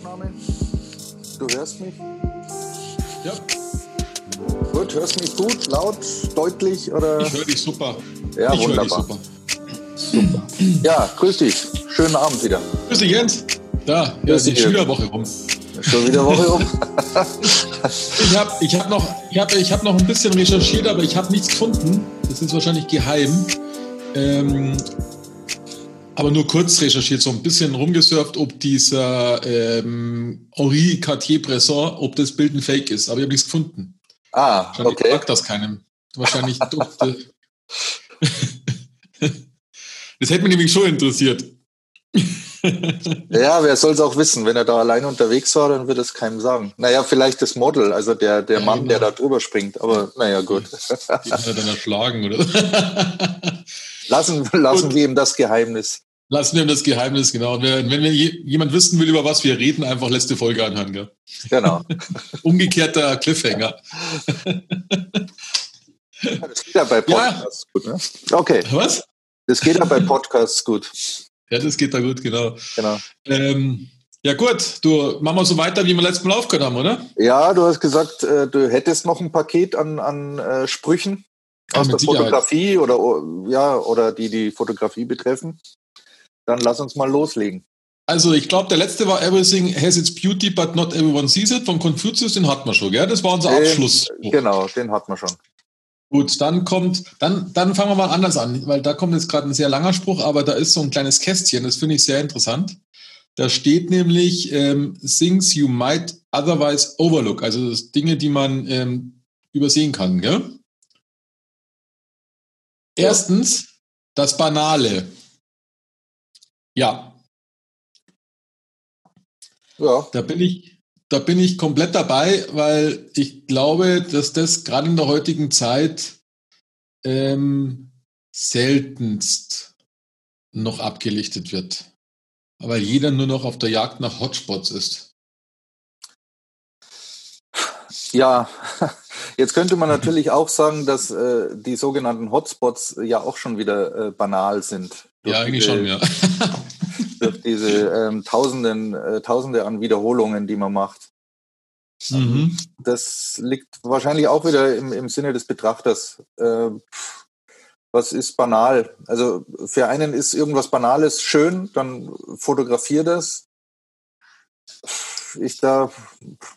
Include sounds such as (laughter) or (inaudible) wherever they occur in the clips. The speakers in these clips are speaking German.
Aufnahme. Du hörst mich? Ja, Gut, hörst mich gut, laut, deutlich oder? ich höre dich super. Ja, ich wunderbar. super. Ja, grüß dich. Schönen Abend wieder. Grüß dich, Jens. Da, ja, Grüß die Schülerwoche rum. Schon wieder Woche rum. (laughs) Ich habe ich hab noch, ich hab, ich hab noch ein bisschen recherchiert, aber ich habe nichts gefunden. Das ist wahrscheinlich geheim. Ähm, aber nur kurz recherchiert, so ein bisschen rumgesurft, ob dieser ähm, Henri Cartier-Bresson, ob das Bild ein Fake ist. Aber ich habe nichts gefunden. Ah, okay. sagt das keinem. Wahrscheinlich (laughs) durfte. das hätte mich nämlich schon interessiert. Ja, wer soll es auch wissen? Wenn er da alleine unterwegs war, dann wird es keinem sagen. Naja, vielleicht das Model, also der, der Ja, Mann, der genau. da drüber springt. Aber naja, gut. Die hat er dann erschlagen, oder? Lassen, lassen wir ihm das Geheimnis. Lassen wir ihm das Geheimnis, genau. Wenn, wenn jemand wissen will, über was wir reden, einfach letzte Folge anhören. Gell? Genau. (laughs) Umgekehrter Cliffhanger. Das geht ja bei Podcasts gut, ne? Okay, Was? das geht ja bei Podcasts gut. Ja, das geht da gut, genau. Genau. Ähm, ja gut, du machen wir so weiter, wie wir letztes Mal aufgehört haben, oder? Ja, du hast gesagt, äh, du hättest noch ein Paket an, an äh, Sprüchen Ja, aus mit der Sicherheit. Fotografie oder ja oder die die Fotografie betreffen. Dann lass uns mal loslegen. Also ich glaube, der letzte war Everything has its beauty, but not everyone sees it von Confucius, den hatten wir schon, gell? Das war unser Den- Abschluss. Genau, den hatten wir schon. Gut, dann kommt, dann, dann fangen wir mal anders an, weil da kommt jetzt gerade ein sehr langer Spruch, aber da ist so ein kleines Kästchen, das finde ich sehr interessant. Da steht nämlich ähm, things you might otherwise overlook, also Dinge, die man ähm, übersehen kann. Gell? Erstens, das Banale. Ja, Ja, da bin ich, da bin ich komplett dabei, weil ich glaube, dass das gerade in der heutigen Zeit ähm, seltenst noch abgelichtet wird. Weil jeder nur noch auf der Jagd nach Hotspots ist. ja. (laughs) Jetzt könnte man natürlich auch sagen, dass äh, die sogenannten Hotspots ja auch schon wieder äh, banal sind. Durch Ja, eigentlich diese- schon, ja. (laughs) Durch diese ähm, Tausenden, äh, Tausende an Wiederholungen, die man macht. Mhm. Das liegt wahrscheinlich auch wieder im, im Sinne des Betrachters. Äh, pff, was ist banal? Also für einen ist irgendwas Banales schön, dann fotografier das. Ich da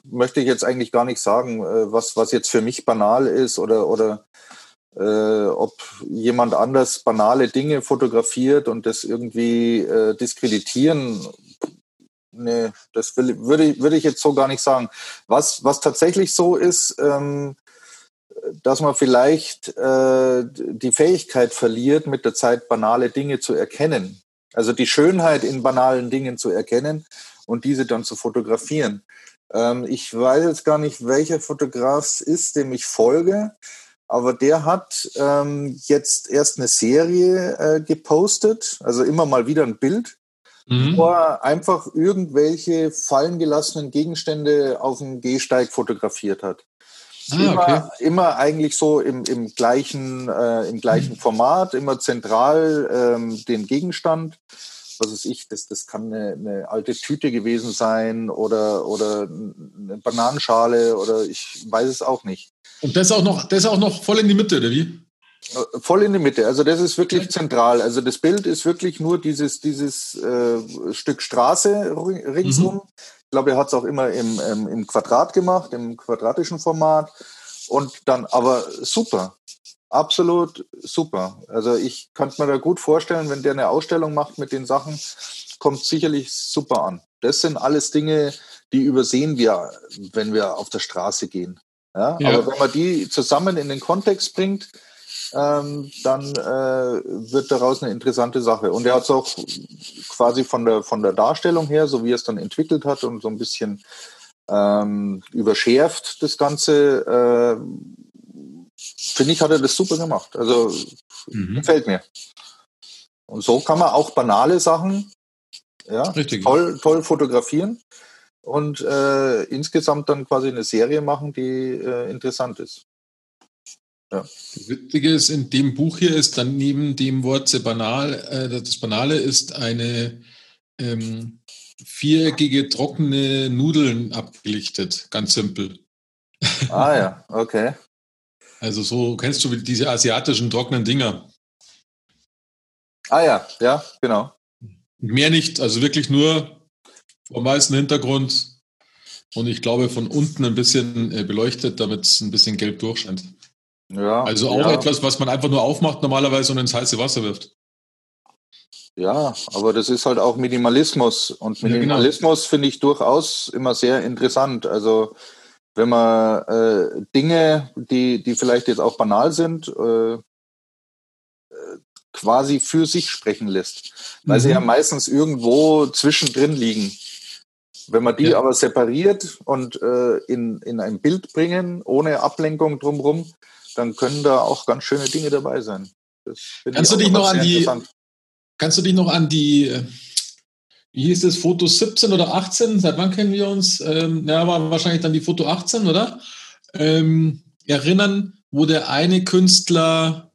möchte ich jetzt eigentlich gar nicht sagen, äh, was, was jetzt für mich banal ist oder, oder äh, ob jemand anders banale Dinge fotografiert und das irgendwie äh, diskreditieren. Nee, das will, würde, ich- würde ich jetzt so gar nicht sagen. Was, was tatsächlich so ist, ähm, dass man vielleicht äh, die Fähigkeit verliert, mit der Zeit banale Dinge zu erkennen. Also die Schönheit in banalen Dingen zu erkennen und diese dann zu fotografieren. Ähm, ich weiß jetzt gar nicht, welcher Fotograf es ist, dem ich folge, aber der hat ähm, jetzt erst eine Serie äh, gepostet, also immer mal wieder ein Bild, Mhm. wo er einfach irgendwelche fallen gelassenen Gegenstände auf dem Gehsteig fotografiert hat. Ah, immer, okay. immer eigentlich so im, im, gleichen, äh, im gleichen Format, immer zentral ähm, den Gegenstand. Was weiß ich, das, das kann eine, eine alte Tüte gewesen sein oder, oder eine Bananenschale oder ich weiß es auch nicht. Und das auch noch, das auch noch voll in die Mitte, oder wie? Äh, Voll in die Mitte. Also das ist wirklich zentral. Also das Bild ist wirklich nur dieses, dieses äh, Stück Straße ri- ringsum. Ich glaube, er hat es auch immer im, ähm, im Quadrat gemacht, im quadratischen Format. Und dann aber super. Absolut super. Also ich könnte mir da gut vorstellen, wenn der eine Ausstellung macht mit den Sachen, kommt sicherlich super an. Das sind alles Dinge, die übersehen wir, wenn wir auf der Straße gehen. Ja, Ja. aber wenn man die zusammen in den Kontext bringt, ähm, dann äh, wird daraus eine interessante Sache. Und er hat es auch quasi von der, von der Darstellung her, so wie er es dann entwickelt hat und so ein bisschen ähm, überschärft, das Ganze, äh, finde ich, hat er das super gemacht. Also Mhm. gefällt mir. Und so kann man auch banale Sachen ja, Richtig. toll, toll fotografieren und äh, insgesamt dann quasi eine Serie machen, die äh, interessant ist. Das Witzige ist, in dem Buch hier ist dann neben dem Wort sehr banal, äh, das Banale ist eine, ähm, viereckige, trockene Nudeln abgelichtet. Ganz simpel. Ah ja, okay. Also so kennst du diese asiatischen trockenen Dinger. Ah ja, ja, genau. Mehr nicht, also wirklich nur vom weißen Hintergrund und ich glaube von unten ein bisschen äh, beleuchtet, damit es ein bisschen gelb durchscheint. Ja. Also auch ja. etwas, was man einfach nur aufmacht normalerweise und ins heiße Wasser wirft. Ja, aber das ist halt auch Minimalismus. Und Minimalismus ja, genau. finde ich durchaus immer sehr interessant. Also wenn man äh, Dinge, die, die vielleicht jetzt auch banal sind, äh, äh quasi für sich sprechen lässt. Weil mhm. sie ja meistens irgendwo zwischendrin liegen. Wenn man die ja. aber separiert und äh, in, in ein Bild bringen, ohne Ablenkung drumherum, dann können da auch ganz schöne Dinge dabei sein. Kannst du dich noch an die, Kannst du dich noch an die, äh, wie hieß das, Foto 17 oder 18? Seit wann kennen wir uns? Ähm, ja, war wahrscheinlich dann die Foto 18, oder? Ähm, erinnern, wo der eine Künstler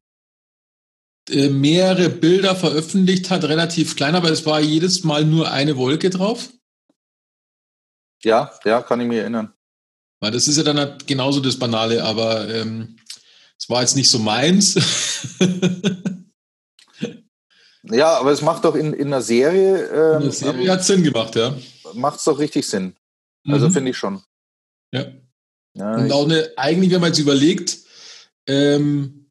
äh, mehrere Bilder veröffentlicht hat, relativ klein, aber es war jedes Mal nur eine Wolke drauf? Ja, ja, kann ich mich erinnern. Weil das ist ja dann halt genauso das Banale, aber ähm, es war jetzt nicht so meins. (laughs) Ja, aber es macht doch in, in einer Serie. Ähm, in der Serie hat Sinn gemacht, ja. Macht es doch richtig Sinn. Also mhm. finde ich schon. Ja. ja Und auch eine, eigentlich, wenn man jetzt überlegt, ähm,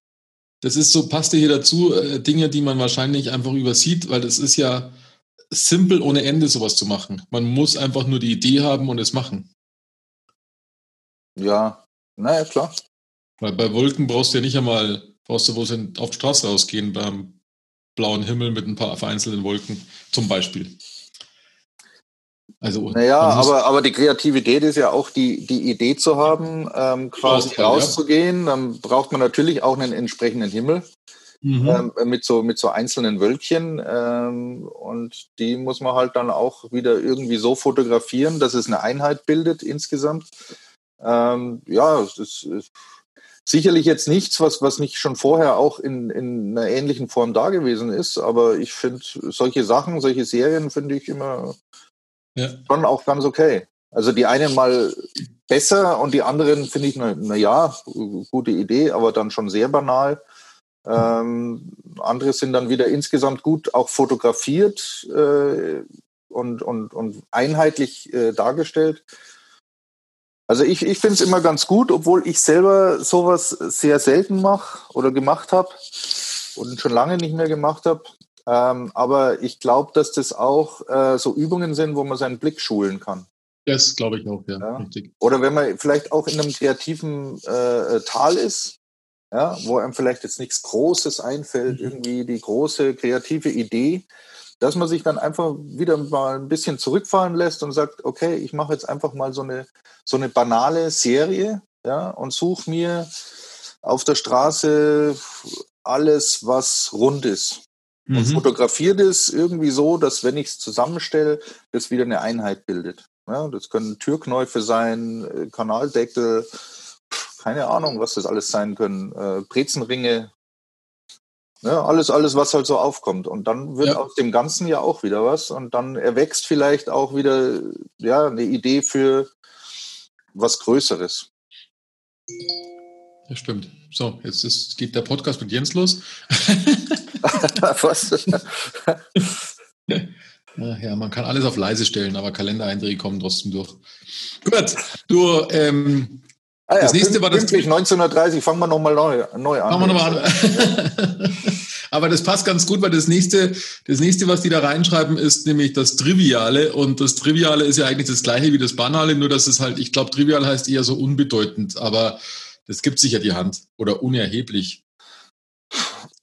das ist so, passt hier dazu, äh, Dinge, die man wahrscheinlich einfach übersieht, weil das ist ja simpel ohne Ende, sowas zu machen. Man muss einfach nur die Idee haben und es machen. Ja, naja, klar. Weil bei Wolken brauchst du ja nicht einmal, brauchst du sie auf die Straße rausgehen. Beim blauen Himmel mit ein paar vereinzelten Wolken zum Beispiel. Also, naja, aber, aber die Kreativität ist ja auch die, die Idee zu haben, ähm, quasi Ausfall, rauszugehen. Ja. Dann braucht man natürlich auch einen entsprechenden Himmel mhm. ähm, mit, so, mit so einzelnen Wölkchen. Ähm, und die muss man halt dann auch wieder irgendwie so fotografieren, dass es eine Einheit bildet insgesamt. Ähm, ja, es ist, Sicherlich jetzt nichts, was, was nicht schon vorher auch in, in einer ähnlichen Form da gewesen ist, aber ich finde solche Sachen, solche Serien finde ich immer ja. schon auch ganz okay. Also die einen mal besser und die anderen finde ich, na, na, ja, gute Idee, aber dann schon sehr banal. Ähm, andere sind dann wieder insgesamt gut auch fotografiert äh, und, und, und einheitlich äh, dargestellt. Also ich, ich finde es immer ganz gut, obwohl ich selber sowas sehr selten mache oder gemacht habe und schon lange nicht mehr gemacht habe. Ähm, aber ich glaube, dass das auch äh, so Übungen sind, wo man seinen Blick schulen kann. Das glaube ich auch, ja. ja. Richtig. Oder wenn man vielleicht auch in einem kreativen äh, Tal ist, ja, wo einem vielleicht jetzt nichts Großes einfällt, mhm. irgendwie die große kreative Idee, dass man sich dann einfach wieder mal ein bisschen zurückfallen lässt und sagt, okay, ich mache jetzt einfach mal so eine, so eine banale Serie ja, und suche mir auf der Straße alles, was rund ist. Und mhm. fotografiere das irgendwie so, dass wenn ich es zusammenstelle, das wieder eine Einheit bildet. Ja, das können Türknäufe sein, äh, Kanaldeckel, keine Ahnung, was das alles sein können, äh, Brezenringe, Ne, alles, alles, was halt so aufkommt. Und dann wird ja. aus dem Ganzen ja auch wieder was. Und dann erwächst vielleicht auch wieder ja, eine Idee für was Größeres. Ja, stimmt. So, jetzt ist, geht der Podcast mit Jens los. (laughs) was? (laughs) ja, man kann alles auf leise stellen, aber Kalendereinträge kommen trotzdem durch. Gut, du, ähm, Ah ja, das nächste war das. 1930, fangen wir nochmal neu, neu an. Fangen wir nochmal an. (laughs) Aber das passt ganz gut, weil das nächste, das nächste, was die da reinschreiben, ist nämlich das Triviale. Und das Triviale ist ja eigentlich das gleiche wie das Banale, nur dass es halt, ich glaube, trivial heißt eher so unbedeutend, aber das gibt sich ja die Hand. Oder unerheblich.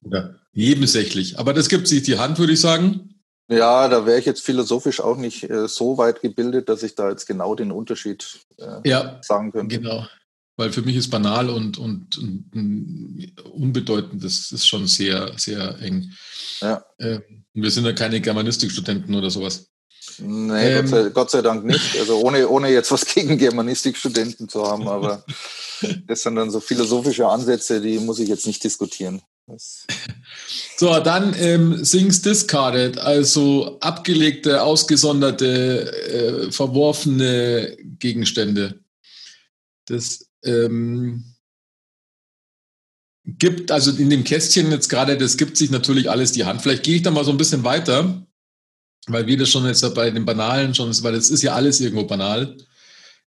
Oder nebensächlich. Aber das gibt sich die Hand, würde ich sagen. Ja, da wäre ich jetzt philosophisch auch nicht äh, so weit gebildet, dass ich da jetzt genau den Unterschied äh, ja, sagen könnte. Genau. Weil für mich ist banal und, und, und unbedeutend, das ist schon sehr, sehr eng. Ja. Ähm, wir sind ja keine Germanistikstudenten oder sowas. Nee, ähm, Gott, sei, Gott, sei, Dank nicht. Also ohne, ohne jetzt was (laughs) gegen Germanistikstudenten zu haben, aber (laughs) das sind dann so philosophische Ansätze, die muss ich jetzt nicht diskutieren. (laughs) so, dann ähm, Things Discarded, also abgelegte, ausgesonderte, äh, verworfene Gegenstände. Das ähm, gibt, also in dem Kästchen jetzt gerade, das gibt sich natürlich alles die Hand. Vielleicht gehe ich da mal so ein bisschen weiter, weil wir das schon jetzt bei den Banalen schon, weil das ist ja alles irgendwo banal.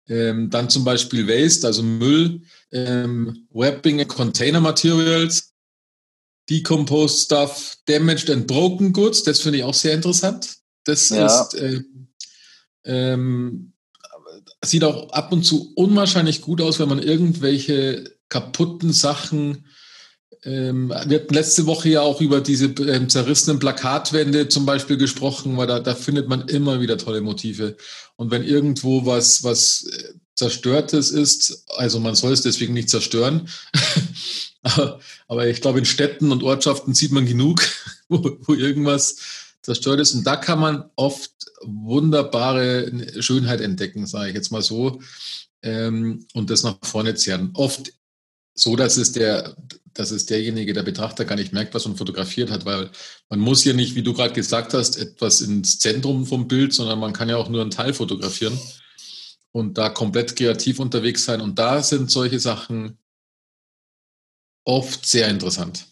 Ähm, dann zum Beispiel Waste, also Müll, ähm, Wrapping and Container Materials, Decomposed Stuff, Damaged and Broken Goods, das finde ich auch sehr interessant. Das ja. ist, äh, ähm, sieht auch ab und zu unwahrscheinlich gut aus, wenn man irgendwelche kaputten Sachen ähm, wir hatten letzte Woche ja auch über diese ähm, zerrissenen Plakatwände zum Beispiel gesprochen, weil da, da findet man immer wieder tolle Motive. Und wenn irgendwo was, was äh, Zerstörtes ist, also man soll es deswegen nicht zerstören, (laughs) aber, aber, ich glaube, in Städten und Ortschaften sieht man genug, (laughs) wo, wo irgendwas zerstört ist. Und da kann man oft wunderbare Schönheit entdecken, sage ich jetzt mal so, ähm, und das nach vorne zerren. Oft so, dass es der, dass es derjenige, der Betrachter gar nicht merkt, was man fotografiert hat, weil man muss ja nicht, wie du gerade gesagt hast, etwas ins Zentrum vom Bild, sondern man kann ja auch nur einen Teil fotografieren und da komplett kreativ unterwegs sein. Und da sind solche Sachen oft sehr interessant.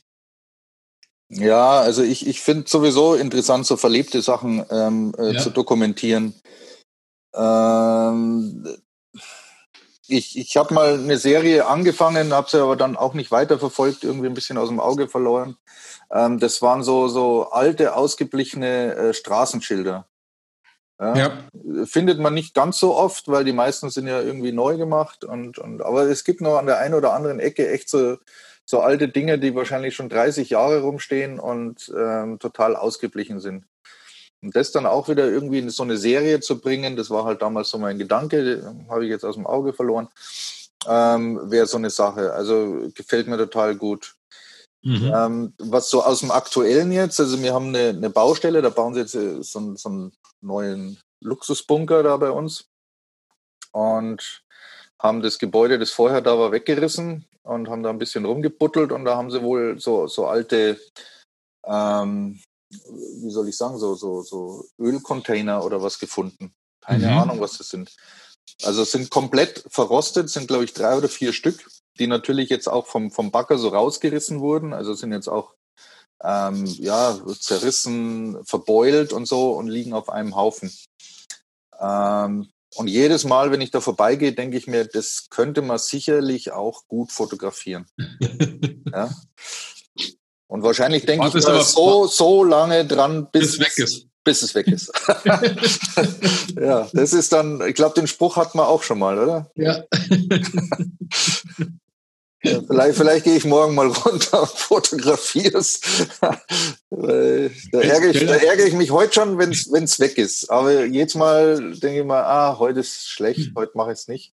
Ja, also ich, ich finde sowieso interessant, so verlebte Sachen ähm, äh, ja. zu dokumentieren. Ähm, ich, ich habe mal eine Serie angefangen, habe sie aber dann auch nicht weiterverfolgt, irgendwie ein bisschen aus dem Auge verloren. Ähm, das waren so, so alte, ausgeblichene äh, Straßenschilder. Ja, ja. Findet man nicht ganz so oft, weil die meisten sind ja irgendwie neu gemacht. Und, und, aber es gibt noch an der einen oder anderen Ecke echt so, so alte Dinge, die wahrscheinlich schon 30 Jahre rumstehen und ähm, total ausgeblichen sind. Und das dann auch wieder irgendwie in so eine Serie zu bringen, das war halt damals so mein Gedanke, habe ich jetzt aus dem Auge verloren, ähm, wäre so eine Sache. Also gefällt mir total gut. Mhm. Ähm, was so aus dem Aktuellen jetzt, also wir haben eine, eine Baustelle, da bauen sie jetzt äh, so, so einen neuen Luxusbunker da bei uns und haben das Gebäude, das vorher da war, weggerissen und haben da ein bisschen rumgebuttelt und da haben sie wohl so, so alte ähm, wie soll ich sagen, so, so, so Ölcontainer oder was gefunden. Keine mhm. Ahnung, was das sind. Also sind komplett verrostet, sind glaube ich drei oder vier Stück, die natürlich jetzt auch vom, vom Bagger so rausgerissen wurden. Also sind jetzt auch ähm, ja, zerrissen, verbeult und so und liegen auf einem Haufen. Ähm, und jedes Mal, wenn ich da vorbeigehe, denke ich mir, das könnte man sicherlich auch gut fotografieren. (laughs) ja? Und wahrscheinlich denke ich mal so, so lange dran, bis, bis, weg ist. bis es weg ist. (laughs) ja, das ist dann, ich glaube, den Spruch hat man auch schon mal, oder? Ja. (laughs) ja vielleicht, vielleicht gehe ich morgen mal (laughs) runter und fotografiere es. da, ärgere ich, da ärgere ich mich heute schon, wenn es weg ist. Aber jedes Mal denke ich mal, ah, heute ist schlecht, hm. heute mache ich es nicht.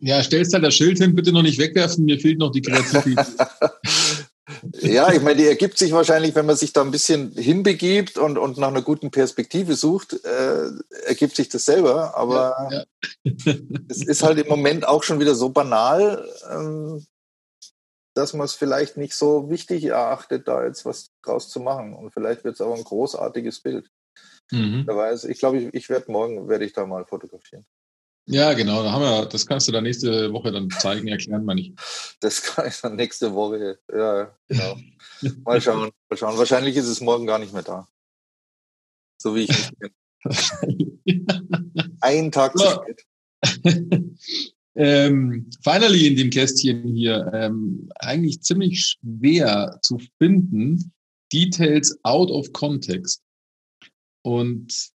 Ja, stellst halt das Schild hin, bitte noch nicht wegwerfen, mir fehlt noch die Kreativität. (laughs) Ja, ich meine, die ergibt sich wahrscheinlich, wenn man sich da ein bisschen hinbegibt und, und nach einer guten Perspektive sucht, äh, ergibt sich das selber. Aber ja, ja. es ist halt im Moment auch schon wieder so banal, ähm, dass man es vielleicht nicht so wichtig erachtet, da jetzt was draus zu machen. Und vielleicht wird es auch ein großartiges Bild. Mhm. Ich glaube, ich, ich werde morgen werde ich da mal fotografieren. Ja, genau. Da haben wir, das kannst du dann nächste Woche dann zeigen, erklären, meine ich. (laughs) Das kann ich dann nächste Woche. Ja, genau. (laughs) Mal schauen, mal schauen. Wahrscheinlich ist es morgen gar nicht mehr da. So wie ich mich (laughs) kenne. Ein Tag zu spät. Ähm, finally in dem Kästchen hier, ähm, eigentlich ziemlich schwer zu finden, Details out of context. Und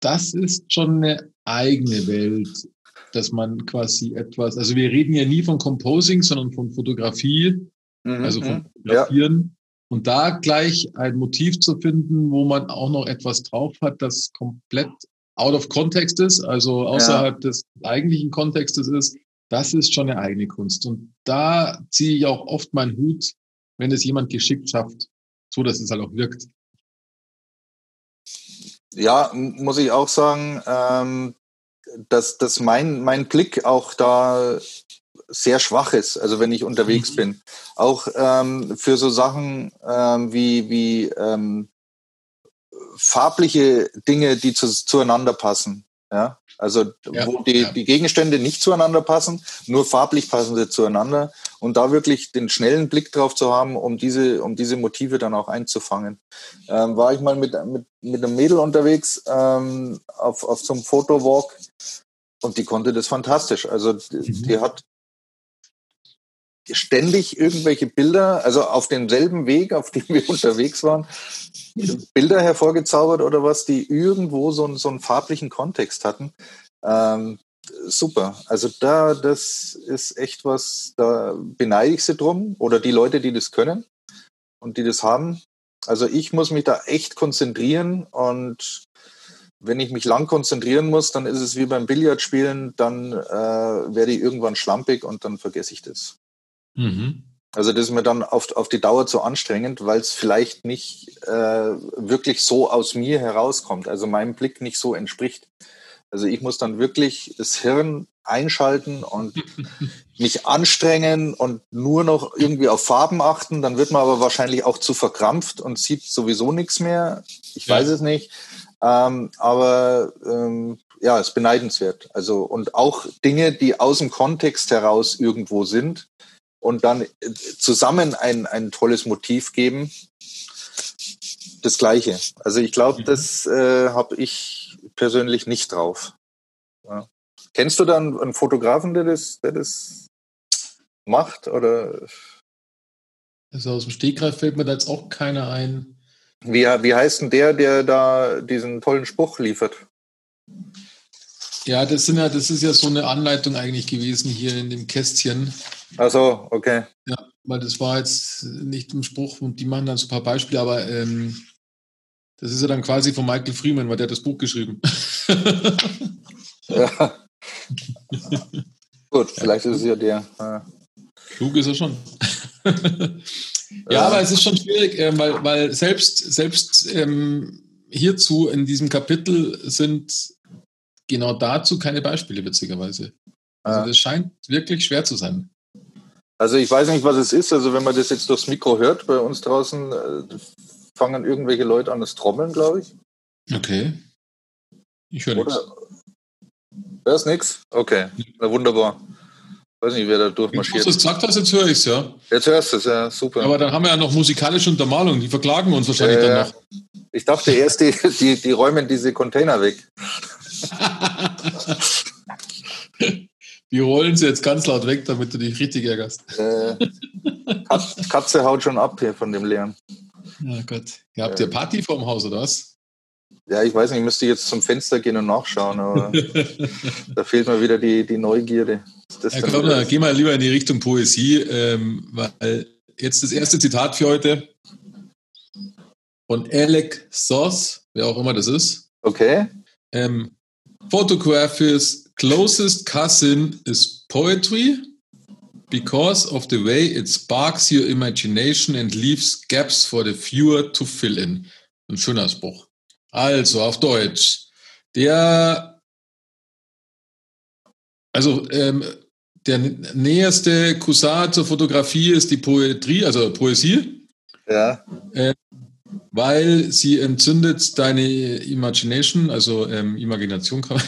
das ist schon eine eigene Welt, dass man quasi etwas, also wir reden ja nie von Composing, sondern von Fotografie, mhm, also von mhm. Fotografieren. Ja. Und da gleich ein Motiv zu finden, wo man auch noch etwas drauf hat, das komplett out of context ist, also außerhalb ja. des eigentlichen Kontextes ist, das ist schon eine eigene Kunst. Und da ziehe ich auch oft meinen Hut, wenn es jemand geschickt schafft, so dass es halt auch wirkt. Ja, muss ich auch sagen, ähm, dass, dass mein, mein Blick auch da sehr schwach ist, also wenn ich unterwegs mhm. bin. Auch ähm, für so Sachen ähm, wie, wie ähm, farbliche Dinge, die zu, zueinander passen. Ja, also ja, wo die, ja. die Gegenstände nicht zueinander passen, nur farblich passen sie zueinander und da wirklich den schnellen Blick drauf zu haben, um diese, um diese Motive dann auch einzufangen. Ähm, war ich mal mit, mit, mit einem Mädel unterwegs ähm, auf, auf so einem Fotowalk und die konnte das fantastisch. Also die, mhm. die hat ständig irgendwelche Bilder, also auf demselben Weg, auf dem wir (laughs) unterwegs waren, Bilder hervorgezaubert oder was, die irgendwo so, einen, so einen farblichen Kontext hatten. Ähm, super. Also da, das ist echt was, da beneide ich sie drum oder die Leute, die das können und die das haben. Also ich muss mich da echt konzentrieren und wenn ich mich lang konzentrieren muss, dann ist es wie beim Billardspielen, dann äh, werde ich irgendwann schlampig und dann vergesse ich das. Mhm. Also das ist mir dann auf, auf die Dauer zu anstrengend, weil es vielleicht nicht äh, wirklich so aus mir herauskommt, also meinem Blick nicht so entspricht. Also ich muss dann wirklich das Hirn einschalten und (laughs) mich anstrengen und nur noch irgendwie auf Farben achten. Dann wird man aber wahrscheinlich auch zu verkrampft und sieht sowieso nichts mehr. Ich ja. weiß es nicht. Ähm, aber ähm, ja, ist beneidenswert. Also und auch Dinge, die aus dem Kontext heraus irgendwo sind, und dann äh, zusammen ein, ein tolles Motiv geben. Das Gleiche. Also ich glaube, mhm. das äh, habe ich persönlich nicht drauf. Ja. Kennst du dann einen Fotografen, der das, der das macht? Oder? Also aus dem Stegreif fällt mir da jetzt auch keiner ein. Wie, wie heißt denn der, der da diesen tollen Spruch liefert? Ja, das sind ja, das ist ja so eine Anleitung eigentlich gewesen hier in dem Kästchen. Ach so, okay. Ja, weil das war jetzt nicht ein Spruch und die machen dann so ein paar Beispiele, aber ähm, das ist ja dann quasi von Michael Freeman, weil der hat das Buch geschrieben. ja. (laughs) Gut, vielleicht ja. ist es ja der. Ja. Klug ist er schon. (laughs) ja, aber es ist schon schwierig, äh, weil, weil selbst, selbst ähm, hierzu in diesem Kapitel sind genau dazu keine Beispiele, witzigerweise. Also das scheint wirklich schwer zu sein. Also ich weiß nicht, was es ist. Also wenn man das jetzt durchs Mikro hört, bei uns draußen äh, fangen irgendwelche Leute an das Trommeln, glaube ich. Okay. Ich höre nichts. Hörst nichts? Okay, na wunderbar. Ich weiß nicht, wer da durchmarschiert. Wenn du es gesagt hast, jetzt höre ich es, ja. Jetzt hörst du es, ja, super. Aber dann haben wir ja noch musikalische Untermalung, die verklagen uns wahrscheinlich äh, dann noch. Ich dachte erst, die, die, die räumen diese Container weg. Wir rollen sie jetzt ganz laut weg, damit du dich richtig ärgerst. Äh, Katze haut schon ab hier von dem Leeren. Ja Gott. Ihr habt ihr Party vorm Haus, oder was? Ja, ich weiß nicht, ich müsste jetzt zum Fenster gehen und nachschauen, aber (laughs) da fehlt mir wieder die, die Neugierde. Ja, komm, na, geh mal lieber in die Richtung Poesie, ähm, weil jetzt das erste Zitat für heute von Alec Soss, wer auch immer das ist. Okay. Ähm, Photography's closest cousin is poetry because of the way it sparks your imagination and leaves gaps for the viewer to fill in. Ein schöner Spruch. Also auf Deutsch. Der, also ähm, der näherste Cousin zur Fotografie ist die Poetrie, also Poesie. Ja. Äh, weil sie entzündet deine Imagination, also ähm, Imagination kann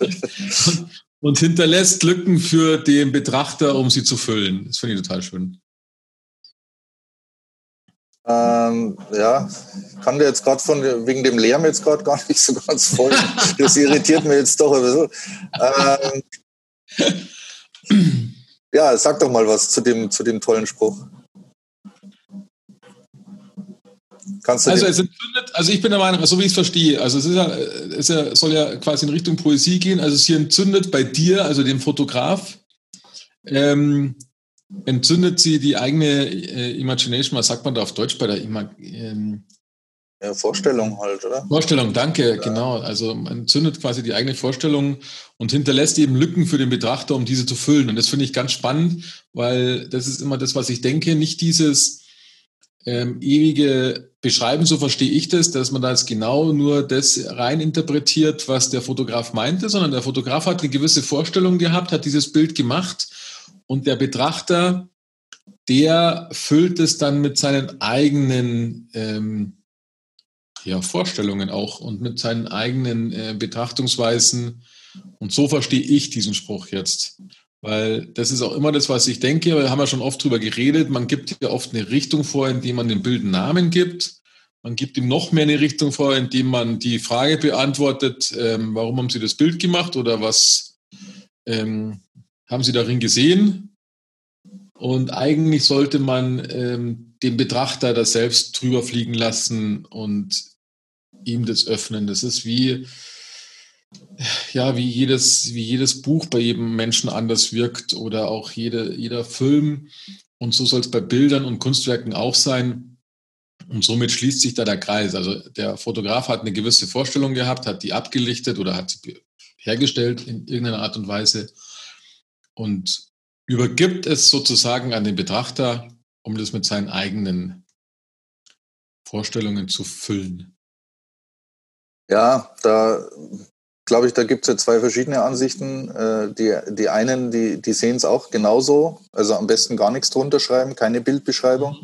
und, (laughs) und hinterlässt Lücken für den Betrachter, um sie zu füllen. Das finde ich total schön. Ähm, ja, kann der jetzt gerade von wegen dem Lärm jetzt gerade gar nicht so ganz folgen. Das irritiert mir jetzt doch ein bisschen. Ähm, (laughs) ja, sag doch mal was zu dem, zu dem tollen Spruch. Also es entzündet, also ich bin der Meinung, so wie ich es verstehe, also es, ist ja, es ja, soll ja quasi in Richtung Poesie gehen, also es hier entzündet bei dir, also dem Fotograf, ähm, entzündet sie die eigene äh, Imagination, was sagt man da auf Deutsch bei der Ima ähm, ja, Vorstellung halt, oder? Vorstellung, danke, ja. genau. Also man entzündet quasi die eigene Vorstellung und hinterlässt eben Lücken für den Betrachter, um diese zu füllen. Und das finde ich ganz spannend, weil das ist immer das, was ich denke, nicht dieses ähm, ewige Beschreiben, so verstehe ich das, dass man da jetzt genau nur das rein interpretiert, was der Fotograf meinte, sondern der Fotograf hat eine gewisse Vorstellung gehabt, hat dieses Bild gemacht Und der Betrachter, der füllt es dann mit seinen eigenen ähm, ja, Vorstellungen auch und mit seinen eigenen äh, Betrachtungsweisen. Und so verstehe ich diesen Spruch jetzt. Weil das ist auch immer das, was ich denke. Wir haben ja schon oft drüber geredet. Man gibt ja oft eine Richtung vor, indem man dem Bild einen Namen gibt. Man gibt ihm noch mehr eine Richtung vor, indem man die Frage beantwortet, ähm, warum haben Sie das Bild gemacht oder was ähm, haben Sie darin gesehen? Und eigentlich sollte man ähm, den Betrachter da selbst drüber fliegen lassen und ihm das öffnen. Das ist wie, ja, wie jedes, wie jedes Buch bei jedem Menschen anders wirkt oder auch jede, jeder Film. Und so soll es bei Bildern und Kunstwerken auch sein. Und somit schließt sich da der Kreis. Also der Fotograf hat eine gewisse Vorstellung gehabt, hat die abgelichtet oder hat sie hergestellt in irgendeiner Art und Weise und übergibt es sozusagen an den Betrachter, um das mit seinen eigenen Vorstellungen zu füllen. Ja, da glaube ich, da gibt es ja zwei verschiedene Ansichten. Äh, die, die einen, die, die sehen es auch genauso, also am besten gar nichts drunter schreiben, keine Bildbeschreibung.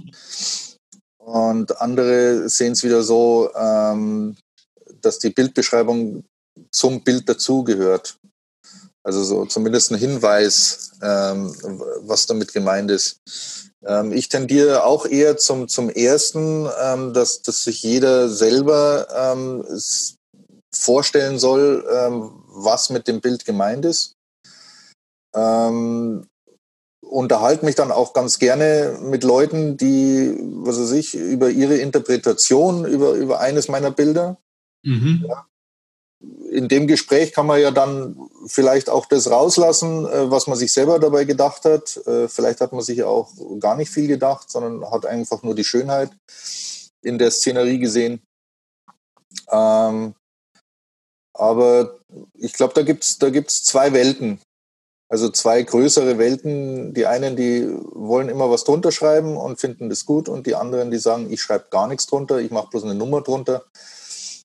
Und andere sehen es wieder so, ähm, dass die Bildbeschreibung zum Bild dazugehört. Also so zumindest ein Hinweis, ähm, was damit gemeint ist. Ähm, ich tendiere auch eher zum, zum ersten, dass, dass sich jeder selber vorstellen soll, ähm, was mit dem Bild gemeint ist. Ähm, unterhalte mich dann auch ganz gerne mit Leuten, die, was weiß ich, über ihre Interpretation über, über eines meiner Bilder. Mhm. Ja. In dem Gespräch kann man ja dann vielleicht auch das rauslassen, äh, was man sich selber dabei gedacht hat. Äh, vielleicht hat man sich auch gar nicht viel gedacht, sondern hat einfach nur die Schönheit in der Szenerie gesehen. Ähm, aber ich glaube, da gibt's da gibt's zwei Welten. Also zwei größere Welten. Die einen, die wollen immer was drunter schreiben und finden das gut und die anderen, die sagen, ich schreibe gar nichts drunter, ich mache bloß eine Nummer drunter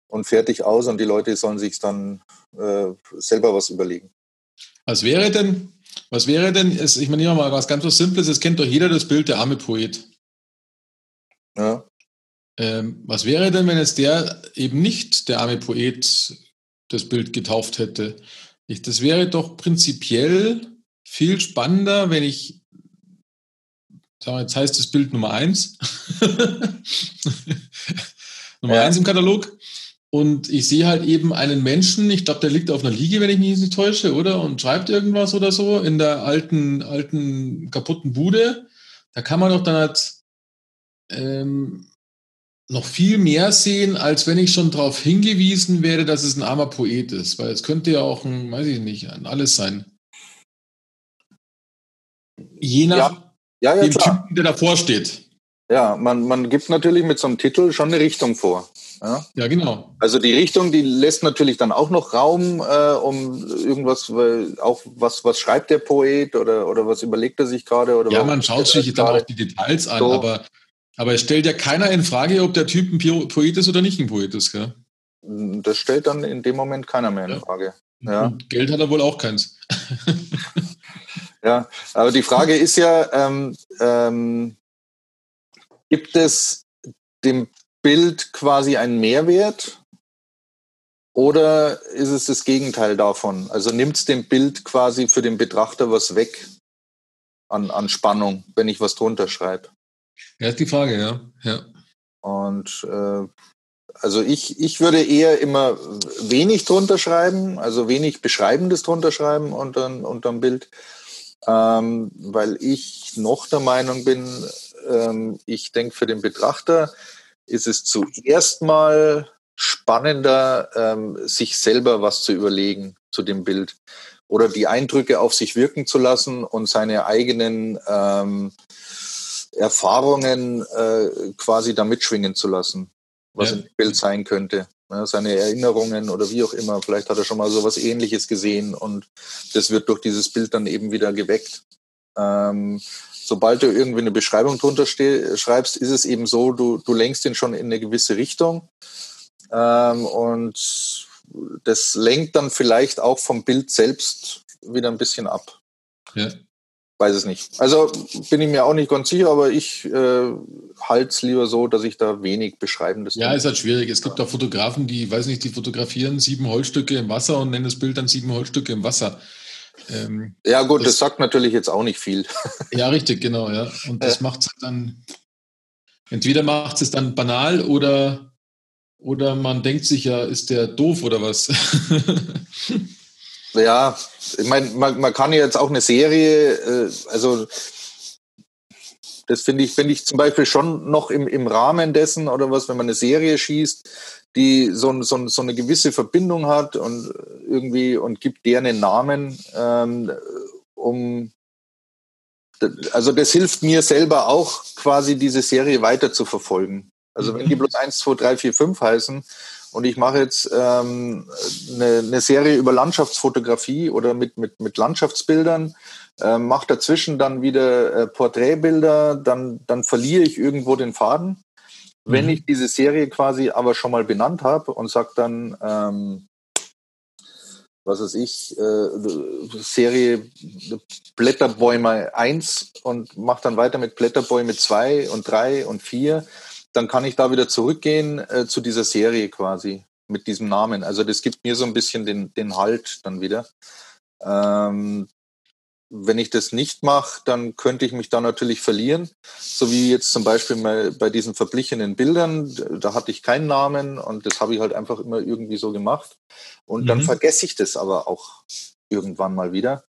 und fertig aus und die Leute sollen sich dann äh, selber was überlegen. Was wäre denn, was wäre denn, ich meine, nehmen mal was ganz was Simples, es kennt doch jeder das Bild der arme Poet. Ja. Ähm, was wäre denn, wenn jetzt der eben nicht der arme Poet das Bild getauft hätte. Ich, das wäre doch prinzipiell viel spannender, wenn ich, sagen wir, jetzt heißt das Bild Nummer eins, (laughs) Nummer ja. eins im Katalog. Und ich sehe halt eben einen Menschen, ich glaube, der liegt auf einer Liege, wenn ich mich nicht täusche, oder? Und schreibt irgendwas oder so in der alten, alten, kaputten Bude. Da kann man doch dann halt ähm, noch viel mehr sehen, als wenn ich schon darauf hingewiesen wäre, dass es ein armer Poet ist. Weil es könnte ja auch ein, weiß ich nicht, ein alles sein. Je nach ja. Ja, ja, dem klar. Typen, der davor steht. Ja, man, man gibt natürlich mit so einem Titel schon eine Richtung vor. Ja, ja genau. Also die Richtung, die lässt natürlich dann auch noch Raum, äh, um irgendwas, weil auch was, was schreibt der Poet oder, oder was überlegt er sich gerade? Oder ja, man schaut sich dann auch die Details an, so. aber aber es stellt ja keiner in Frage, ob der Typ ein Poet ist oder nicht ein Poet ist, gell? Das stellt dann in dem Moment keiner mehr in ja. Frage. Ja. Geld hat er wohl auch keins. (laughs) ja, aber die Frage ist ja, ähm, ähm, gibt es dem Bild quasi einen Mehrwert oder ist es das Gegenteil davon? Also nimmt es dem Bild quasi für den Betrachter was weg an, an Spannung, wenn ich was drunter schreibe? Ja, ist die Frage, ja. ja. Und äh, also ich, ich würde eher immer wenig drunter schreiben, also wenig Beschreibendes drunter schreiben unter, unterm Bild, ähm, weil ich noch der Meinung bin, ähm, ich denke, für den Betrachter ist es zuerst mal spannender, ähm, sich selber was zu überlegen zu dem Bild oder die Eindrücke auf sich wirken zu lassen und seine eigenen ähm, Erfahrungen äh, quasi da mitschwingen zu lassen, was ja. ein Bild sein könnte. Ja, seine Erinnerungen oder wie auch immer. Vielleicht hat er schon mal so was ähnliches gesehen und das wird durch dieses Bild dann eben wieder geweckt. Ähm, sobald du irgendwie eine Beschreibung drunter schreibst, ist es eben so, du, du lenkst ihn schon in eine gewisse Richtung. Ähm, und das lenkt dann vielleicht auch vom Bild selbst wieder ein bisschen ab. Ja. Weiß es nicht. Also bin ich mir auch nicht ganz sicher, aber ich äh, halte es lieber so, dass ich da wenig beschreibendes. Ja, ist halt schwierig. Es gibt auch Fotografen, die, weiß nicht, die fotografieren sieben Holzstücke im Wasser und nennen das Bild dann sieben Holzstücke im Wasser. Ähm, ja, gut, das, das, sagt natürlich jetzt auch nicht viel. (laughs) Ja, richtig, genau, ja. Und das ja. macht es dann, entweder macht es dann banal oder, oder man denkt sich ja, ist der doof oder was? (laughs) Ja, ich meine, man, man kann ja jetzt auch eine Serie, äh, also das finde ich, finde ich zum Beispiel schon noch im, im Rahmen dessen oder was, wenn man eine Serie schießt, die so, so, so eine gewisse Verbindung hat und irgendwie und gibt der einen Namen, ähm, um also das hilft mir selber auch quasi diese Serie weiter zu verfolgen. Also wenn die mhm. bloß 1, 2, 3, 4, 5 heißen und ich mache jetzt ähm, eine, eine Serie über Landschaftsfotografie oder mit, mit, mit Landschaftsbildern, äh, mache dazwischen dann wieder äh, Porträtbilder, dann, dann verliere ich irgendwo den Faden. Mhm. Wenn ich diese Serie quasi aber schon mal benannt habe und sage dann, ähm, was weiß ich, äh, Serie Blätterbäume 1 und mache dann weiter mit Blätterbäume 2 und 3 und 4, dann kann ich da wieder zurückgehen äh, zu dieser Serie quasi mit diesem Namen. Also das gibt mir so ein bisschen den, den Halt dann wieder. Ähm, wenn ich das nicht mache, dann könnte ich mich da natürlich verlieren. So wie jetzt zum Beispiel bei diesen verblichenen Bildern, da hatte ich keinen Namen und das habe ich halt einfach immer irgendwie so gemacht. Und mhm. dann vergesse ich das aber auch irgendwann mal wieder.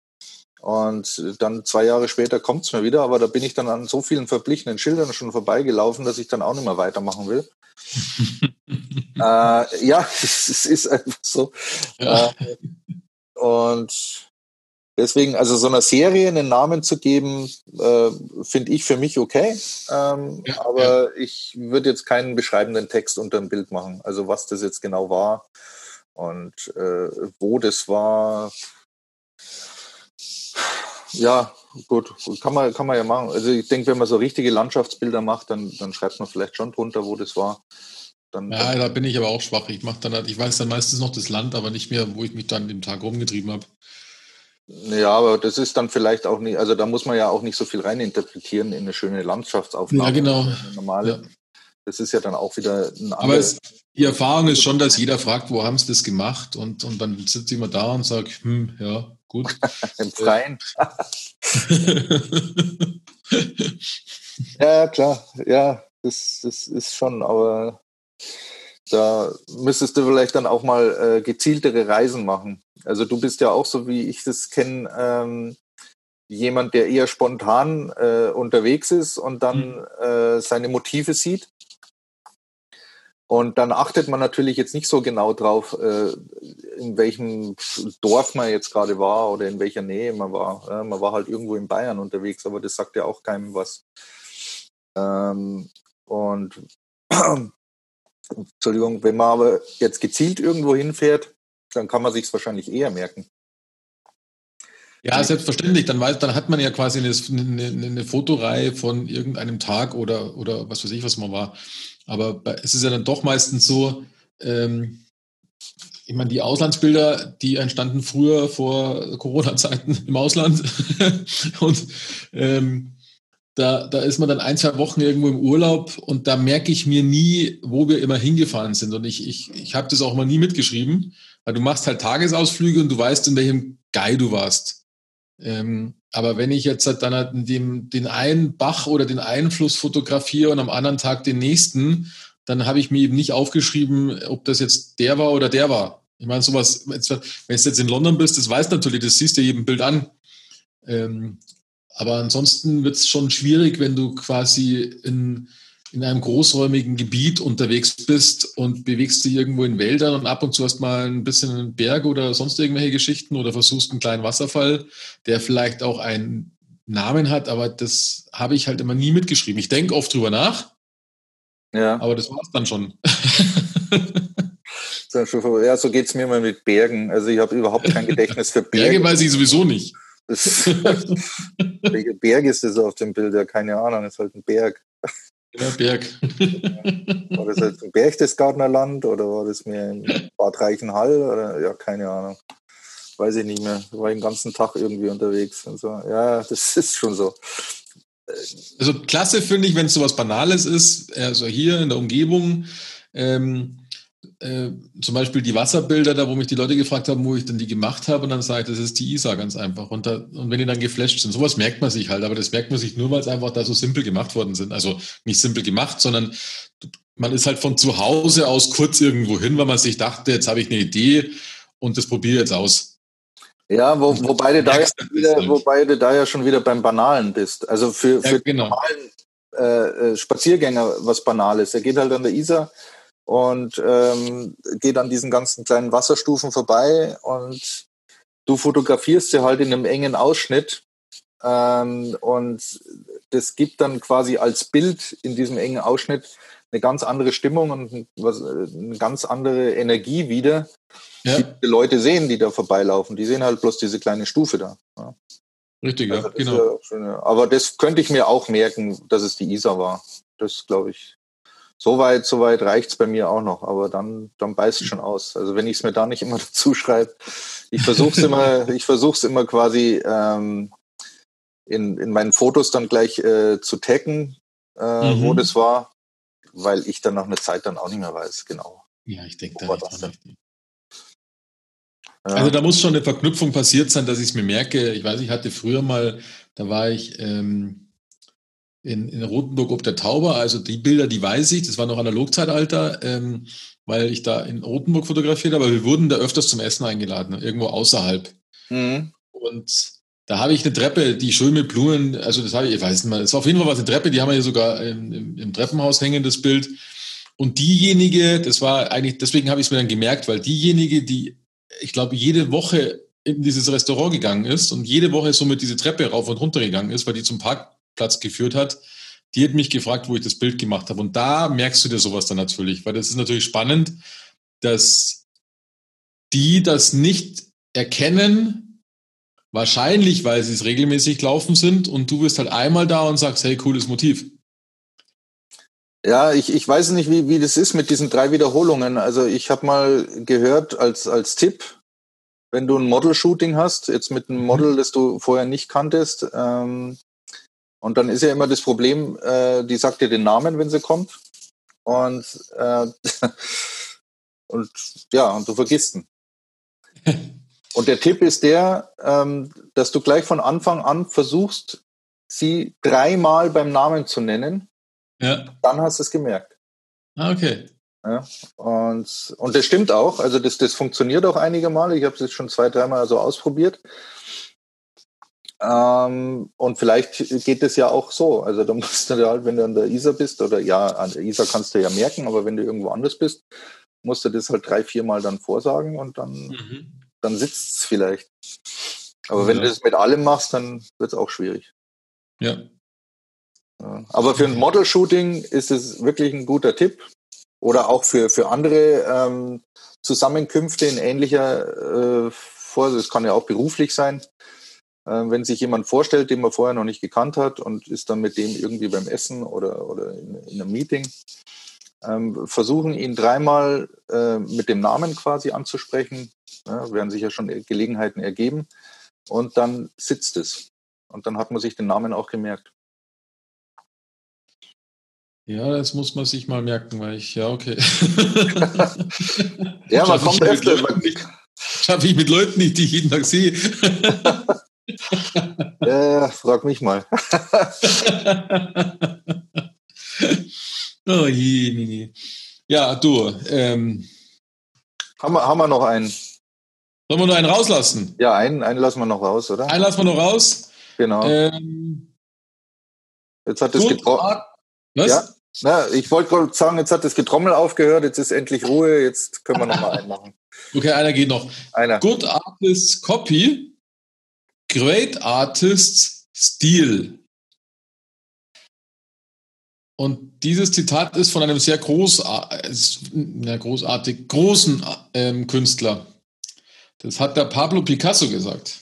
Und dann zwei Jahre später kommt es mir wieder, aber da bin ich dann an so vielen verblichenen Schildern schon vorbeigelaufen, dass ich dann auch nicht mehr weitermachen will. (laughs) äh, ja, (laughs) es, ist einfach so. Ja. Äh, und deswegen, also so einer Serie einen Namen zu geben, äh, finde ich für mich okay. Ähm, ja, aber ja. ich würde jetzt keinen beschreibenden Text unter dem Bild machen. Also was das jetzt genau war und äh, wo das war, ja, gut, kann man, kann man ja machen. Also ich denke, wenn man so richtige Landschaftsbilder macht, dann, dann schreibt man vielleicht schon drunter, wo das war. Dann, ja, da bin ich aber auch schwach. Ich mache dann halt, ich weiß dann meistens noch das Land, aber nicht mehr, wo ich mich dann den Tag rumgetrieben habe. Ja, aber das ist dann vielleicht auch nicht, also da muss man ja auch nicht so viel reininterpretieren in eine schöne Landschaftsaufnahme. Ja, genau. normale. Ja. Das ist ja dann auch wieder ein Aber es, die Erfahrung ist schon, dass jeder fragt, wo haben sie das gemacht? Und, und dann ich immer da und sage, hm, ja, Gut. (laughs) Im Freien. (laughs) ja, klar. Ja, das, das ist schon, aber da müsstest du vielleicht dann auch mal äh, gezieltere Reisen machen. Also du bist ja auch so, wie ich das kenne, ähm, jemand, der eher spontan äh, unterwegs ist und dann mhm. äh, seine Motive sieht. Und dann achtet man natürlich jetzt nicht so genau drauf, äh, in welchem Dorf man jetzt gerade war oder in welcher Nähe man war. Man war halt irgendwo in Bayern unterwegs, aber das sagt ja auch keinem was. Ähm, und (clears throat) Entschuldigung, wenn man aber jetzt gezielt irgendwo hinfährt, dann kann man sich es wahrscheinlich eher merken. Ja, selbstverständlich. Dann, weiß, dann hat man ja quasi eine, eine, eine, Fotoreihe von irgendeinem Tag oder, oder was weiß ich, was man war. Aber es ist ja dann doch meistens so, ähm, ich meine, die Auslandsbilder, die entstanden früher vor Corona-Zeiten im Ausland. (laughs) und ähm, da, da ist man dann ein, zwei Wochen irgendwo im Urlaub und da merke ich mir nie, wo wir immer hingefahren sind. Und ich, ich, ich habe das auch mal nie mitgeschrieben, weil du machst halt Tagesausflüge und du weißt, in welchem Guy du warst. Ähm, aber wenn ich jetzt halt dann halt dem, den einen Bach oder den einen Fluss fotografiere und am anderen Tag den nächsten, dann habe ich mir eben nicht aufgeschrieben, ob das jetzt der war oder der war. Ich meine, sowas, wenn du jetzt in London bist, das weißt natürlich, das siehst du jedem Bild an. Ähm, aber ansonsten wird es schon schwierig, wenn du quasi in, in einem großräumigen Gebiet unterwegs bist und bewegst dich irgendwo in Wäldern und ab und zu hast mal ein bisschen einen Berg oder sonst irgendwelche Geschichten oder versuchst einen kleinen Wasserfall, der vielleicht auch einen Namen hat, aber das habe ich halt immer nie mitgeschrieben. Ich denke oft drüber nach, ja. aber das war es dann schon. (laughs) ja, so geht es mir immer mit Bergen. Also ich habe überhaupt kein Gedächtnis für (laughs) Berge. Berge weiß ich sowieso nicht. (laughs) Welcher Berg ist das auf dem Bild? Ja, keine Ahnung, ist halt ein Berg. Ja, Berg. war das jetzt ein Berchtesgadener Land oder war das mir in (laughs) Bad Reichenhall? Oder, ja, keine Ahnung. weiß ich nicht mehr, war den ganzen Tag irgendwie unterwegs und so. Ja, das (laughs) ist schon so. Also klasse finde ich, wenn es so was Banales ist, also hier in der Umgebung, ähm, äh, zum Beispiel die Wasserbilder, da wo mich die Leute gefragt haben, wo ich dann die gemacht habe, und dann sage ich, das ist die ISA ganz einfach. Und, da, und wenn die dann geflasht sind, sowas merkt man sich halt, aber das merkt man sich nur, weil es einfach da so simpel gemacht worden sind. Also nicht simpel gemacht, sondern man ist halt von zu Hause aus kurz irgendwo hin, weil man sich dachte, jetzt habe ich eine Idee und das probiere ich jetzt aus. Ja, wo, wobei, du da ja wieder, halt. wobei du da ja schon wieder beim Banalen bist. Also für, für ja, genau. normalen äh, äh, Spaziergänger was Banales. Er geht halt an der Isar und ähm, geht an diesen ganzen kleinen Wasserstufen vorbei und du fotografierst sie halt in einem engen Ausschnitt ähm, und das gibt dann quasi als Bild in diesem engen Ausschnitt eine ganz andere Stimmung und was, eine ganz andere Energie wieder, ja. die, die Leute sehen, die da vorbeilaufen. Die sehen halt bloß diese kleine Stufe da. Ja. Richtig, also ja, genau. Ja aber das könnte ich mir auch merken, dass es die Isar war. Das glaube ich, Soweit, soweit reicht's bei mir auch noch, aber dann, dann beißt es schon aus. Also wenn ich es mir da nicht immer (laughs) dazu schreibe, ich versuche es immer, (laughs) ich versuche es immer quasi ähm, in, in meinen Fotos dann gleich äh, zu taggen, äh, mhm. wo das war, weil ich dann nach einer Zeit dann auch nicht mehr weiß, genau. Ja, ich denke da nicht Also da muss schon eine Verknüpfung passiert sein, dass ich es mir merke. Ich weiß, ich hatte früher mal, da war ich ähm, in, in Rotenburg ob der Tauber. Also die Bilder, die weiß ich, das war noch Analogzeitalter, ähm, weil ich da in Rotenburg fotografiert habe, aber wir wurden da öfters zum Essen eingeladen, irgendwo außerhalb. Mhm. Und da habe ich eine Treppe, die schön mit Blumen, also das habe ich, ich weiß nicht mal, es war auf jeden Fall was eine Treppe, die haben wir hier sogar im, im, im Treppenhaus hängen, das Bild. Und diejenige, das war eigentlich, deswegen habe ich es mir dann gemerkt, weil diejenige, die, ich glaube, jede Woche in dieses Restaurant gegangen ist und jede Woche so mit diese Treppe rauf und runter gegangen ist, weil die zum Park Platz geführt hat, die hat mich gefragt, wo ich das Bild gemacht habe. Und da merkst du dir sowas dann natürlich, weil das ist natürlich spannend, dass die das nicht erkennen, wahrscheinlich, weil sie es regelmäßig laufen sind und du bist halt einmal da und sagst, hey, cooles Motiv. Ja, ich, ich weiß nicht, wie, wie das ist mit diesen drei Wiederholungen. Also ich habe mal gehört als, als Tipp, wenn du ein Model-Shooting hast, jetzt mit einem mhm. Model, das du vorher nicht kanntest, ähm, und dann ist ja immer das Problem, äh, die sagt dir den Namen, wenn sie kommt. Und, äh, (laughs) und ja, und du vergisst ihn. (laughs) Und der Tipp ist der, ähm, dass du gleich von Anfang an versuchst, sie dreimal beim Namen zu nennen. Ja. Dann hast du es gemerkt. Ah, okay. Ja, und, und das stimmt auch. Also das, das funktioniert auch einige Male. Ich habe es jetzt schon zwei, dreimal so ausprobiert. Ähm, und vielleicht geht es ja auch so. Also da musst du halt, wenn du an der Isar bist, oder ja, an der Isar kannst du ja merken, aber wenn du irgendwo anders bist, musst du das halt drei, vier Mal dann vorsagen und dann, mhm. dann sitzt es vielleicht. Aber ja. wenn du das mit allem machst, dann wird es auch schwierig. Ja. ja. Aber für ein Model-Shooting ist es wirklich ein guter Tipp. Oder auch für, für andere ähm, Zusammenkünfte in ähnlicher äh, Vor, das kann ja auch beruflich sein wenn sich jemand vorstellt, den man vorher noch nicht gekannt hat und ist dann mit dem irgendwie beim Essen oder, oder in, in einem Meeting, ähm, versuchen ihn dreimal äh, mit dem Namen quasi anzusprechen, ja, werden sich ja schon Gelegenheiten ergeben und dann sitzt es und dann hat man sich den Namen auch gemerkt. Ja, das muss man sich mal merken, weil ich, ja, okay. (laughs) ja, man kommt öfter. Schaffe ich mit Leuten nicht, die ich jeden Tag sehe. (laughs) ja, frag mich mal. (laughs) oh je, Ja, du. Ähm, haben, wir, haben wir noch einen? Sollen wir nur einen rauslassen? Ja, einen, einen lassen wir noch raus, oder? Einen lassen wir noch raus. Genau. Ähm, jetzt hat es getroffen. Was? Ja? Na, ich wollte gerade sagen, jetzt hat das Getrommel aufgehört, jetzt ist endlich Ruhe, jetzt können wir noch mal einen machen. Okay, einer geht noch. Einer. Good Artist Copy Great Artists Stil. Und dieses Zitat ist von einem sehr groß, ja, großartig großen ähm, Künstler. Das hat der Pablo Picasso gesagt.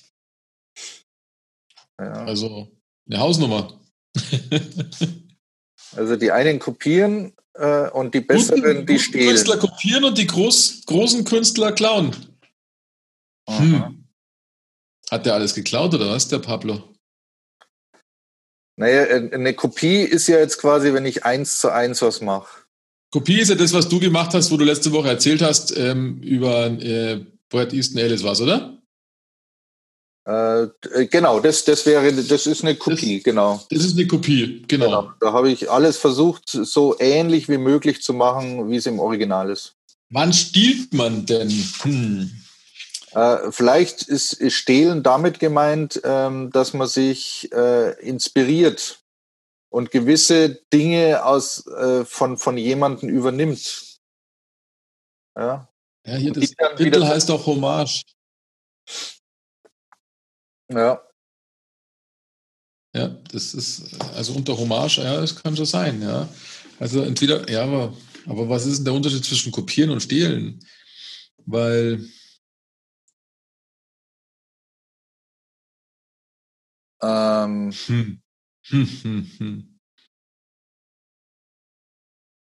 Ja. Also eine Hausnummer. (laughs) also die einen kopieren äh, und die besseren, guten, die stehlen. Künstler kopieren und die groß, großen Künstler klauen. Hm. Hat der alles geklaut oder was, der Pablo? Naja, äh, eine Kopie ist ja jetzt quasi, wenn ich eins zu eins was mache. Kopie ist ja das, was du gemacht hast, wo du letzte Woche erzählt hast, ähm, über äh, Brett Easton Ellis was, oder? Äh, äh, genau, das, das wäre, das ist eine Kopie, das, genau. Das ist eine Kopie, genau. genau. Da habe ich alles versucht, so ähnlich wie möglich zu machen, wie es im Original ist. Wann stiehlt man denn? Hm. Äh, vielleicht ist, ist Stehlen damit gemeint, ähm, dass man sich äh, inspiriert und gewisse Dinge aus, äh, von, von jemandem übernimmt. Ja, ja hier das Titel heißt auch Hommage. Ja. Ja, das ist, also unter Hommage, ja, das kann schon sein, ja. Also entweder, ja, aber, aber was ist denn der Unterschied zwischen Kopieren und Stehlen? Weil. Ähm. Hm. Hm, hm, hm.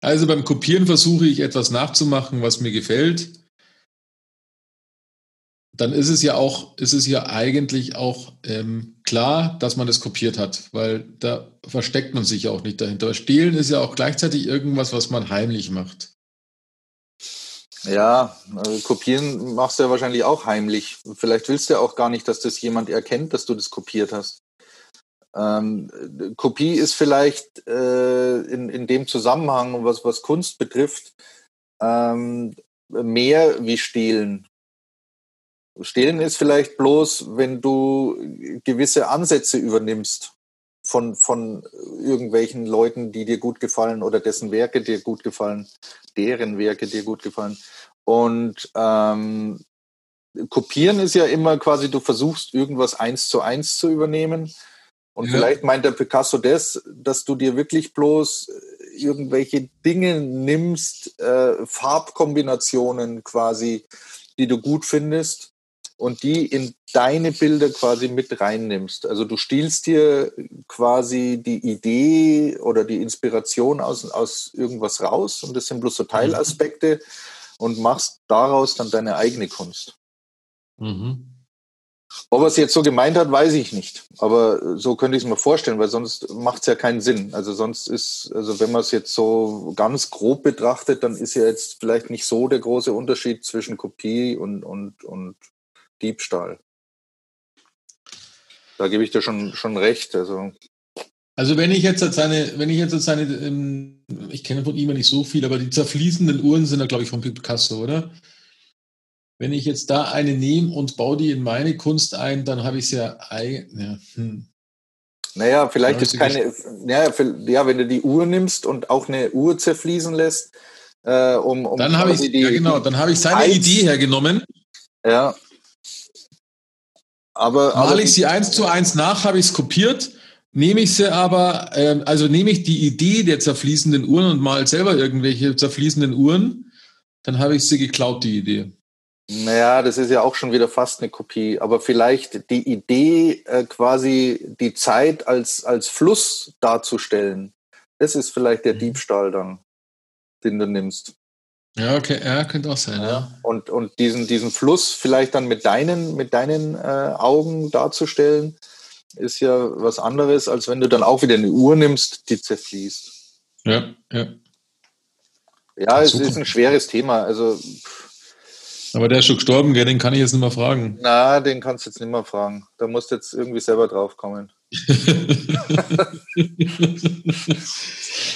Also beim Kopieren versuche ich etwas nachzumachen, was mir gefällt dann ist es ja auch, ist es ja eigentlich auch ähm, klar, dass man das kopiert hat, weil da versteckt man sich ja auch nicht dahinter. Stehlen ist ja auch gleichzeitig irgendwas, was man heimlich macht. Ja, also kopieren machst du ja wahrscheinlich auch heimlich. Vielleicht willst du ja auch gar nicht, dass das jemand erkennt, dass du das kopiert hast. Ähm, Kopie ist vielleicht äh, in, in dem Zusammenhang, was, was Kunst betrifft, ähm, mehr wie Stehlen. Stehlen ist vielleicht bloß, wenn du gewisse Ansätze übernimmst von, von irgendwelchen Leuten, die dir gut gefallen oder dessen Werke dir gut gefallen, deren Werke dir gut gefallen. Und ähm, kopieren ist ja immer quasi, du versuchst irgendwas eins zu eins zu übernehmen. Und ja. vielleicht meint der Picasso das, dass du dir wirklich bloß irgendwelche Dinge nimmst, äh, Farbkombinationen quasi, die du gut findest und die in deine Bilder quasi mit reinnimmst. Also du stiehlst dir quasi die Idee oder die Inspiration aus, aus irgendwas raus und das sind bloß so Teilaspekte und machst daraus dann deine eigene Kunst. Mhm. Ob er es jetzt so gemeint hat, weiß ich nicht. Aber so könnte ich es mir vorstellen, weil sonst macht es ja keinen Sinn. Also sonst ist, also wenn man es jetzt so ganz grob betrachtet, dann ist ja jetzt vielleicht nicht so der große Unterschied zwischen Kopie und, und, und Diebstahl. Da gebe ich dir schon, schon recht. Also. Also wenn ich jetzt seine, wenn ich jetzt seine, ähm, ich kenne von ihm ja nicht so viel, aber die zerfließenden Uhren sind ja, glaube ich, von Picasso, oder? Wenn ich jetzt da eine nehme und baue die in meine Kunst ein, dann habe ich es ja, ja hm. Naja, vielleicht ist keine, ja, ja, wenn du die Uhr nimmst und auch eine Uhr zerfließen lässt, äh, um, um dann habe ich, die, ja genau, dann habe ich seine Eins, Idee hergenommen. Ja. Aber, Male ich sie eins zu eins nach, habe ich es kopiert. Nehme ich sie aber, äh, also nehme ich die Idee der zerfließenden Uhren und mal selber irgendwelche zerfließenden Uhren, dann habe ich sie geklaut, die Idee. Naja, das ist ja auch schon wieder fast eine Kopie, aber vielleicht die Idee, äh, quasi die Zeit als, als Fluss darzustellen, das ist vielleicht der mhm. Diebstahl dann, den du nimmst. Ja, okay, ja, könnte auch sein, ja. Und, und diesen, diesen Fluss vielleicht dann mit deinen, mit deinen äh, Augen darzustellen, ist ja was anderes, als wenn du dann auch wieder eine Uhr nimmst, die zerfließt. Ja, ja. Ja, es ist ein schweres Thema. Also, aber der ist schon gestorben, gell? den kann ich jetzt nicht mehr fragen. Na, den kannst du jetzt nicht mehr fragen. Da musst du jetzt irgendwie selber drauf kommen. (laughs)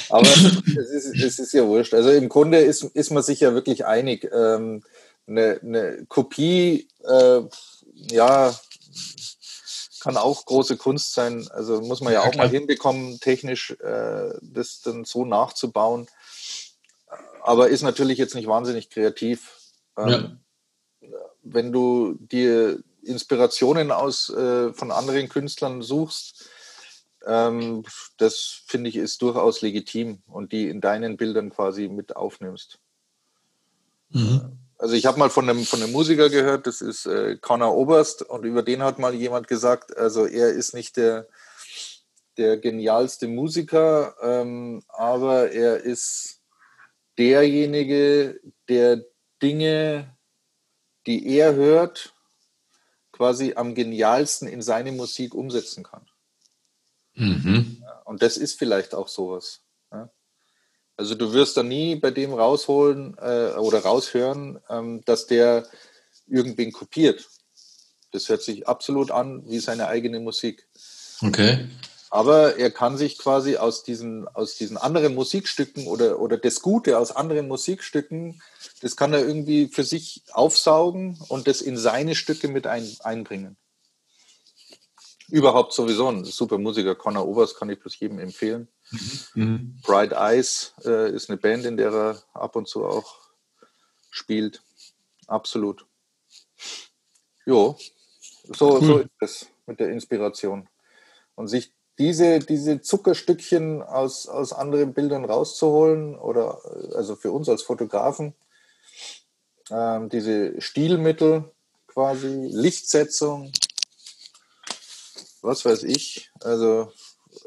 Aber es ist, es ist ja wurscht. Also im Grunde ist, ist man sich ja wirklich einig. Ähm, eine, eine Kopie, äh, ja, kann auch große Kunst sein. Also muss man ja, ja auch klar. mal hinbekommen, technisch äh, das dann so nachzubauen. Aber ist natürlich jetzt nicht wahnsinnig kreativ. Ähm, ja. Wenn du dir Inspirationen aus äh, von anderen Künstlern suchst, ähm, das finde ich ist durchaus legitim und die in deinen Bildern quasi mit aufnimmst. Mhm. Also ich habe mal von einem, von einem Musiker gehört, das ist äh, Connor Oberst und über den hat mal jemand gesagt, also er ist nicht der, der genialste Musiker, ähm, aber er ist derjenige, der Dinge, die er hört, quasi am genialsten in seine Musik umsetzen kann. Mhm. Und das ist vielleicht auch sowas. Also du wirst da nie bei dem rausholen äh, oder raushören, ähm, dass der irgendwen kopiert. Das hört sich absolut an wie seine eigene Musik. Okay. Aber er kann sich quasi aus diesen, aus diesen anderen Musikstücken oder, oder das Gute aus anderen Musikstücken, das kann er irgendwie für sich aufsaugen und das in seine Stücke mit ein, einbringen. Überhaupt sowieso ein super Musiker. Connor Overs kann ich bloß jedem empfehlen. Mhm. Bright Eyes äh, ist eine Band, in der er ab und zu auch spielt. Absolut. Jo, so, so ist es mit der Inspiration. Und sich diese, diese Zuckerstückchen aus, aus anderen Bildern rauszuholen oder also für uns als Fotografen, ähm, diese Stilmittel quasi, Lichtsetzung, was weiß ich, also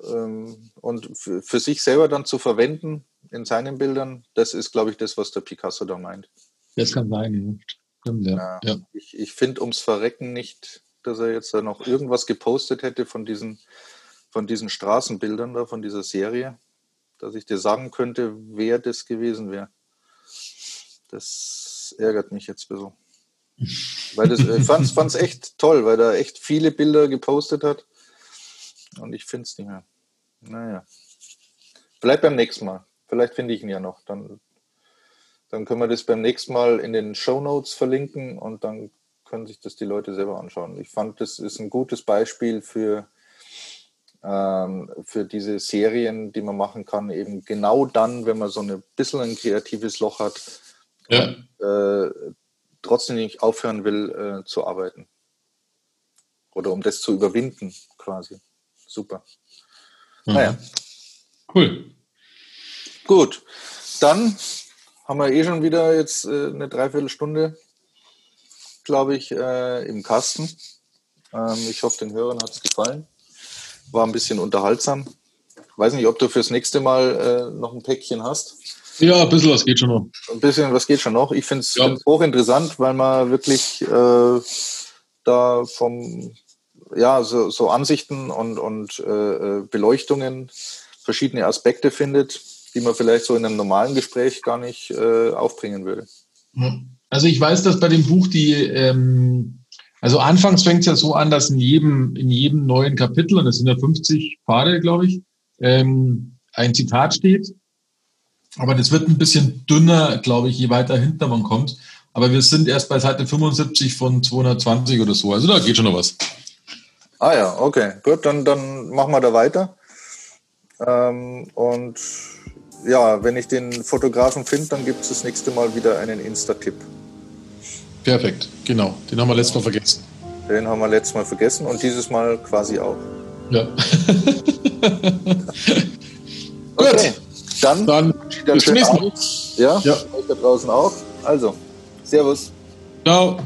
ähm, und für, für sich selber dann zu verwenden in seinen Bildern, das ist, glaube ich, das, was der Picasso da meint. Das kann sein. Stimmt, ja. ja. Ich, ich finde ums Verrecken nicht, dass er jetzt da noch irgendwas gepostet hätte von diesen, von diesen Straßenbildern da, von dieser Serie, dass ich dir sagen könnte, wer das gewesen wäre. Das ärgert mich jetzt ein bisschen. Weil das, ich fand es echt toll, weil er echt viele Bilder gepostet hat. Und ich finde es nicht mehr. Naja. Vielleicht beim nächsten Mal. Vielleicht finde ich ihn ja noch. Dann, dann können wir das beim nächsten Mal in den Show Notes verlinken und dann können sich das die Leute selber anschauen. Ich fand, das ist ein gutes Beispiel für, ähm, für diese Serien, die man machen kann, eben genau dann, wenn man so ein bisschen ein kreatives Loch hat, ja. äh, trotzdem nicht aufhören will äh, zu arbeiten. Oder um das zu überwinden, quasi. Super. Mhm. Naja. Cool. Gut. Dann haben wir eh schon wieder jetzt äh, eine Dreiviertelstunde, glaube ich, äh, im Kasten. Ähm, ich hoffe, den Hörern hat es gefallen. War ein bisschen unterhaltsam. Weiß nicht, ob du fürs nächste Mal äh, noch ein Päckchen hast. Ja, ein bisschen was geht schon noch. Ein bisschen was geht schon noch. Ich finde es Ja. hochinteressant, weil man wirklich äh, da vom, ja, so, so Ansichten und, und äh, äh, Beleuchtungen verschiedene Aspekte findet, die man vielleicht so in einem normalen Gespräch gar nicht äh, aufbringen würde. Also ich weiß, dass bei dem Buch die, ähm, also anfangs fängt es ja so an, dass in jedem, in jedem neuen Kapitel, und es sind ja 50 Pfade, glaube ich, ähm, ein Zitat steht. Aber das wird ein bisschen dünner, glaube ich, je weiter hinter man kommt. Aber wir sind erst bei Seite 75 von 220 oder so. Also da geht schon noch was. Ah ja, okay, gut, dann, dann machen wir da weiter. Ähm, und ja, wenn ich den Fotografen finde, dann gibt es das nächste Mal wieder einen Insta-Tipp. Perfekt, genau. Den haben wir letztes Mal vergessen. Den haben wir letztes Mal vergessen und dieses Mal quasi auch. Ja. (laughs) Okay, dann, Dann bis zum nächsten Mal. Ja, Ja. euch da draußen auch. Also, Servus. Ciao.